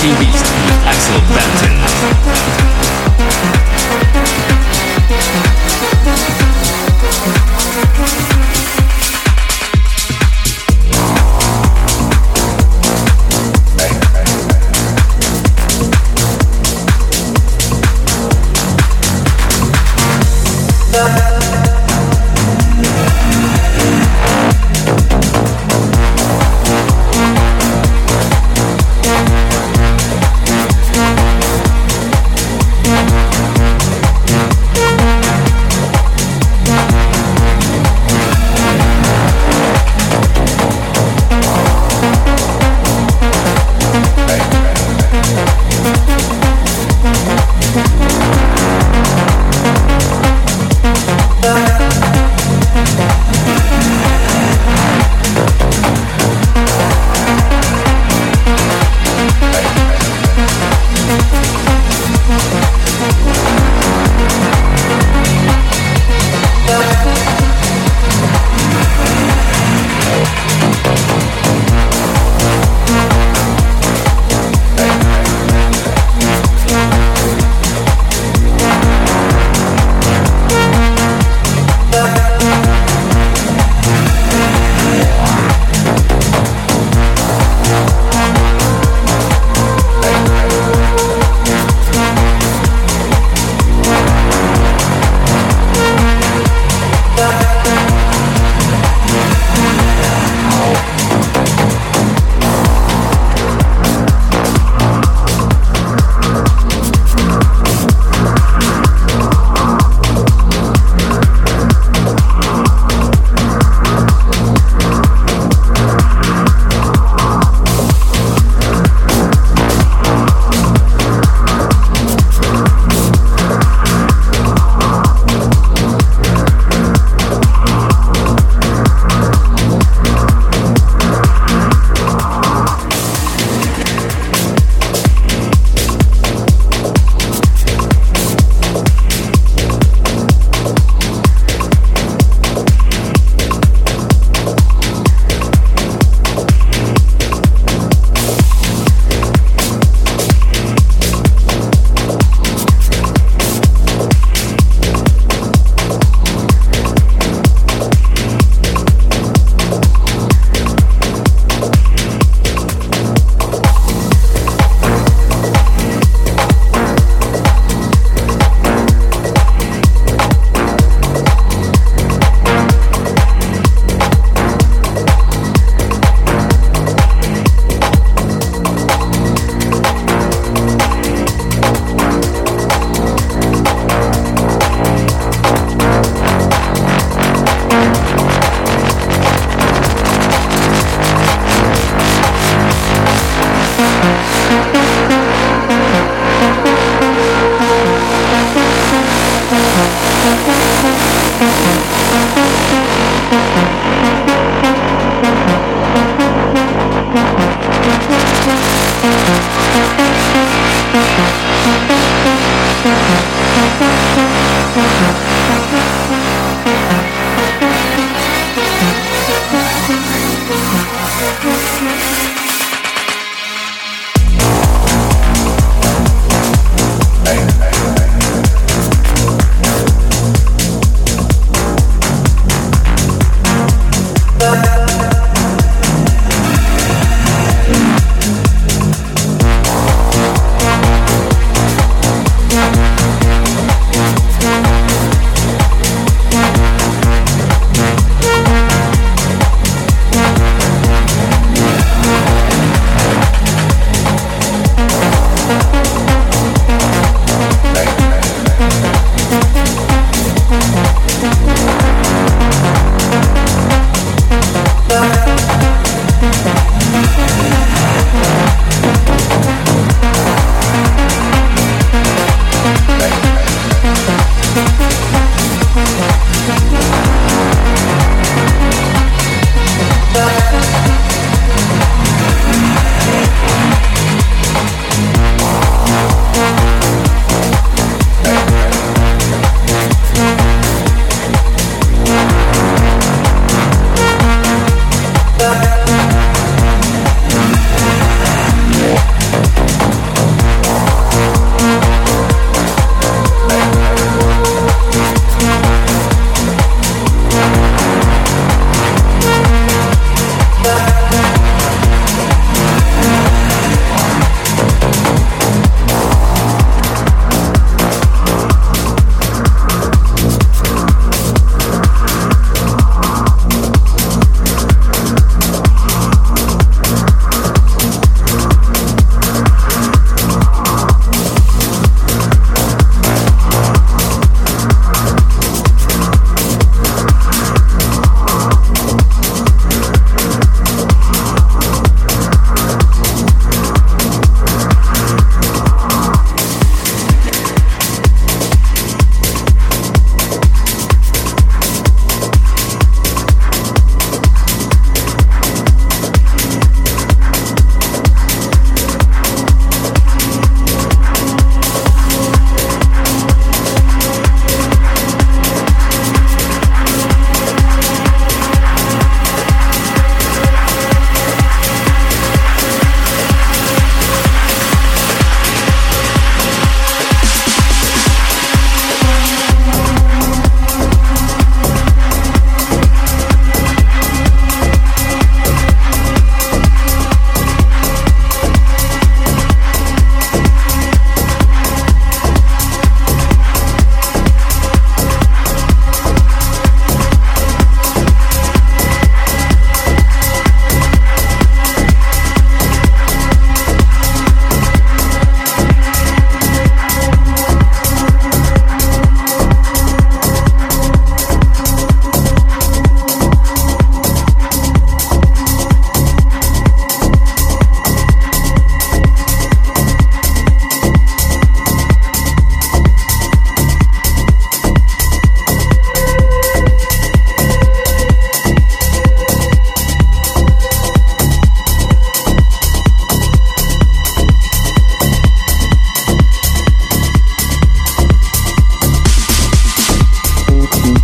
TV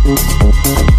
Música